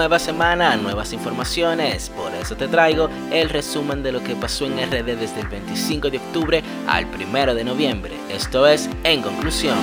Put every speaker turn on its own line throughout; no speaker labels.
Nueva semana, nuevas informaciones, por eso te traigo el resumen de lo que pasó en RD desde el 25 de octubre al 1 de noviembre. Esto es En Conclusión.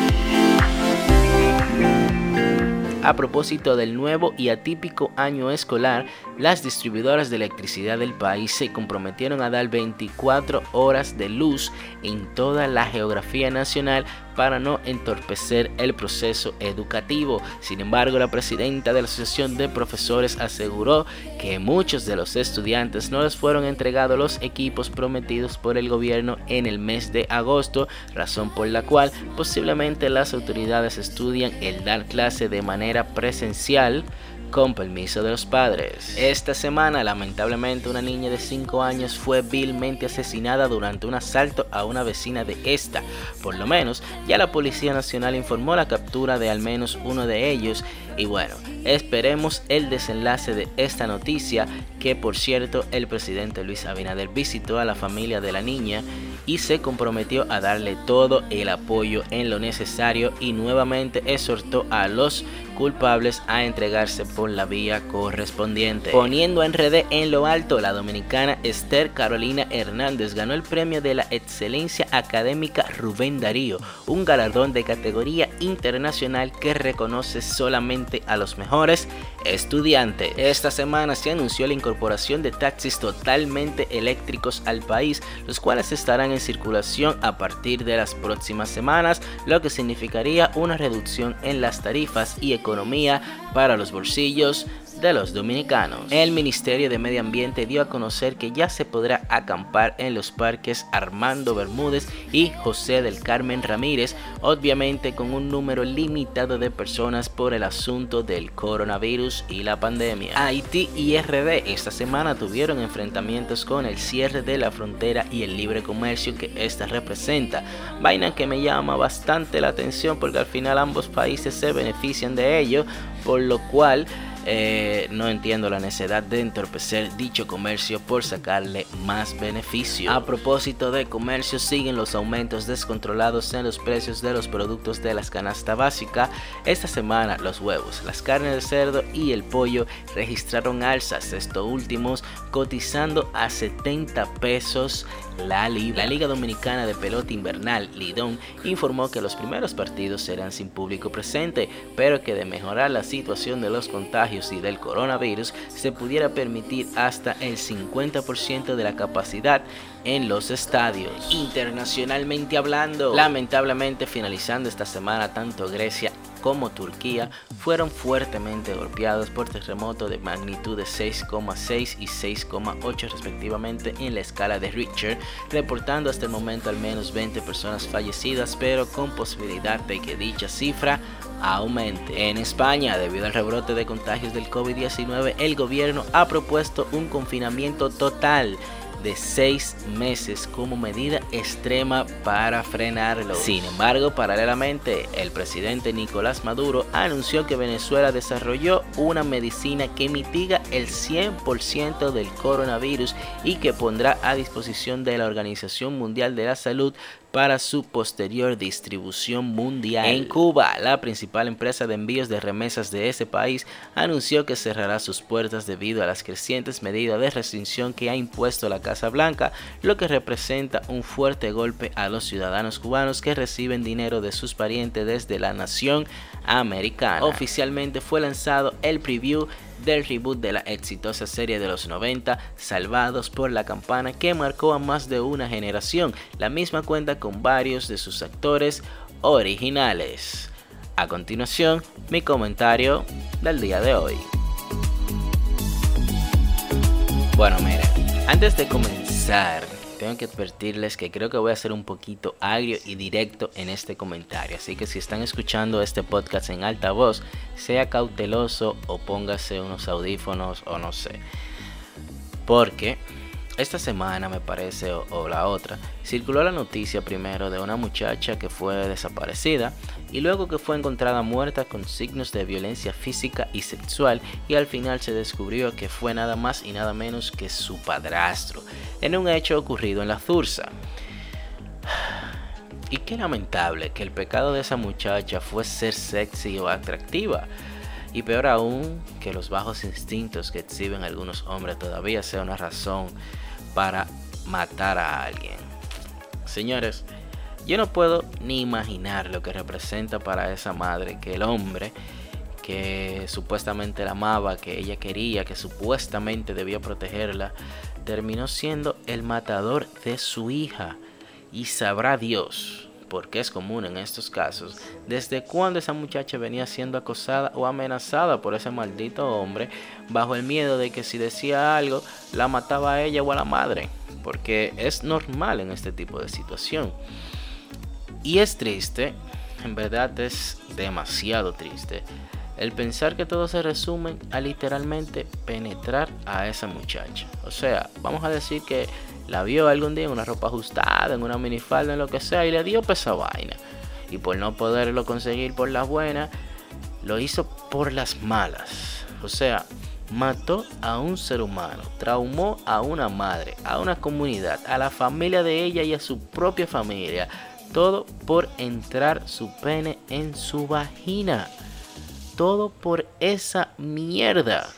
A propósito del nuevo y atípico año escolar, las distribuidoras de electricidad del país se comprometieron a dar 24 horas de luz en toda la geografía nacional para no entorpecer el proceso educativo. Sin embargo, la presidenta de la Asociación de Profesores aseguró que muchos de los estudiantes no les fueron entregados los equipos prometidos por el gobierno en el mes de agosto, razón por la cual posiblemente las autoridades estudian el dar clase de manera presencial con permiso de los padres. Esta semana, lamentablemente, una niña de 5 años fue vilmente asesinada durante un asalto a una vecina de esta. Por lo menos, ya la Policía Nacional informó la captura de al menos uno de ellos. Y bueno, esperemos el desenlace de esta noticia, que por cierto, el presidente Luis Abinader visitó a la familia de la niña y se comprometió a darle todo el apoyo en lo necesario y nuevamente exhortó a los culpables a entregarse por la vía correspondiente. Poniendo en red en lo alto, la dominicana Esther Carolina Hernández ganó el premio de la excelencia académica Rubén Darío, un galardón de categoría internacional que reconoce solamente a los mejores estudiantes. Esta semana se anunció la incorporación de taxis totalmente eléctricos al país, los cuales estarán en circulación a partir de las próximas semanas, lo que significaría una reducción en las tarifas y economía para los bolsillos de los dominicanos. El Ministerio de Medio Ambiente dio a conocer que ya se podrá acampar en los parques Armando Bermúdez y José del Carmen Ramírez, obviamente con un número limitado de personas por el asunto del coronavirus y la pandemia. Haití y RD esta semana tuvieron enfrentamientos con el cierre de la frontera y el libre comercio que esta representa, vaina que me llama bastante la atención porque al final ambos países se benefician de ello, por lo cual eh, no entiendo la necesidad de entorpecer dicho comercio por sacarle más beneficio. A propósito de comercio, siguen los aumentos descontrolados en los precios de los productos de las canasta básica. Esta semana los huevos, las carnes de cerdo y el pollo registraron alzas, estos últimos cotizando a 70 pesos la Liga, la Liga Dominicana de Pelota Invernal, Lidón, informó que los primeros partidos serán sin público presente, pero que de mejorar la situación de los contagios y del coronavirus se pudiera permitir hasta el 50% de la capacidad en los estadios. Internacionalmente hablando, lamentablemente finalizando esta semana tanto Grecia como Turquía fueron fuertemente golpeados por terremotos de magnitud de 6,6 y 6,8 respectivamente en la escala de Richter, reportando hasta el momento al menos 20 personas fallecidas, pero con posibilidad de que dicha cifra aumente. En España, debido al rebrote de contagios del COVID-19, el gobierno ha propuesto un confinamiento total de seis meses como medida extrema para frenarlo. Sin embargo, paralelamente, el presidente Nicolás Maduro anunció que Venezuela desarrolló una medicina que mitiga el 100% del coronavirus y que pondrá a disposición de la Organización Mundial de la Salud para su posterior distribución mundial. En Cuba, la principal empresa de envíos de remesas de ese país anunció que cerrará sus puertas debido a las crecientes medidas de restricción que ha impuesto la Casa Blanca, lo que representa un fuerte golpe a los ciudadanos cubanos que reciben dinero de sus parientes desde la nación americana. Oficialmente fue lanzado el preview del reboot de la exitosa serie de los 90, Salvados por la Campana, que marcó a más de una generación. La misma cuenta con varios de sus actores originales. A continuación, mi comentario del día de hoy. Bueno, miren, antes de comenzar tengo que advertirles que creo que voy a ser un poquito agrio y directo en este comentario. Así que si están escuchando este podcast en alta voz, sea cauteloso o póngase unos audífonos o no sé. Porque esta semana me parece o, la otra, circuló la noticia primero de una muchacha que fue desaparecida y luego que fue encontrada muerta con signos de violencia física y sexual y al final se descubrió que fue nada más y nada menos que su padrastro en un hecho ocurrido en la Zursa. Y qué lamentable que el pecado de esa muchacha fue ser sexy o atractiva Y peor aún, que los bajos instintos que exhiben algunos hombres todavía sea una razón para matar a alguien. Señores, yo no puedo ni imaginar lo que representa para esa madre que el hombre que supuestamente la amaba, que ella quería, que supuestamente debía protegerla, terminó siendo el matador de su hija. Y sabrá Dios, porque es común en estos casos, desde cuando esa muchacha venía siendo acosada o amenazada por ese maldito hombre, bajo el miedo de que si decía algo, la mataba a ella o a la madre, porque es normal en este tipo de situación. Y es triste, en verdad es demasiado triste, el pensar que todo se resume a literalmente penetrar a esa muchacha. O sea, vamos a decir que la vio algún día en una ropa ajustada, en una minifalda, en lo que sea, y le dio pesa vaina. Y por no poderlo conseguir por las buenas, lo hizo por las malas. O sea, mató a un ser humano, traumó a una madre, a una comunidad, a la familia de ella y a su propia familia. Todo por entrar su pene en su vagina todo por esa mierda.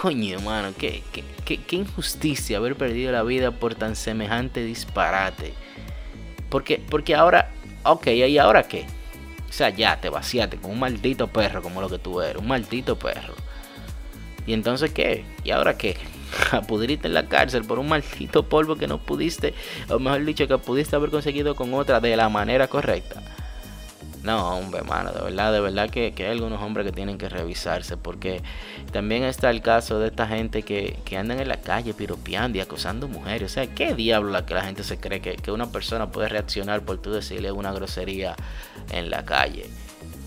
Coño, mano, qué, qué, injusticia haber perdido la vida por tan semejante disparate. Porque, porque ahora, ok, ¿y ahora qué? O sea, ya te vaciaste con un maldito perro como lo que tú eres, un maldito perro. ¿Y entonces qué? ¿Y ahora qué? A pudrirte en la cárcel por un maldito polvo que no pudiste, o mejor dicho, que pudiste haber conseguido con otra de la manera correcta. No, hombre, hermano, de verdad, de verdad que, hay algunos hombres que tienen que revisarse porque también está el caso de esta gente que, que andan en la calle piropeando y acosando mujeres. O sea, ¿qué diablo la que la gente se cree que, una persona puede reaccionar por tú decirle una grosería en la calle?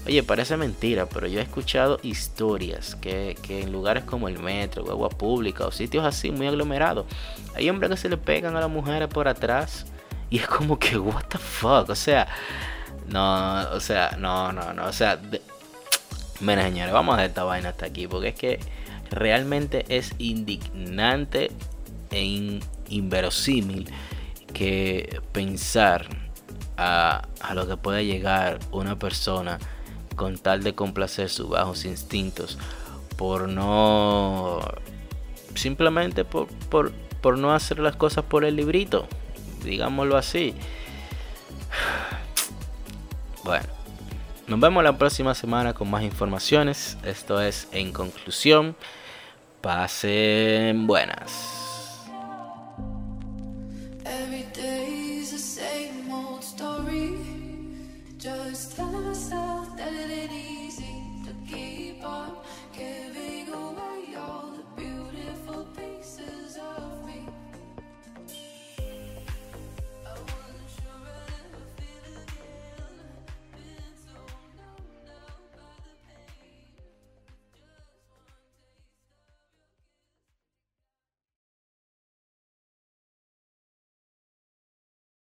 Oye, parece mentira, pero yo he escuchado historias que, que en lugares como el metro, o agua pública o sitios así muy aglomerados, hay hombres que se le pegan a las mujeres por atrás y es como que, what the fuck, o sea... No, o sea, no, no, no. O sea, bueno, señores, vamos a dejar esta vaina hasta aquí. Porque es que realmente es indignante e inverosímil que pensar a, a, lo que puede llegar una persona con tal de complacer sus bajos instintos por no simplemente por, por, por no hacer las cosas por el librito digámoslo así bueno, nos vemos la próxima semana con más informaciones. Esto es En Conclusión. Pasen buenas.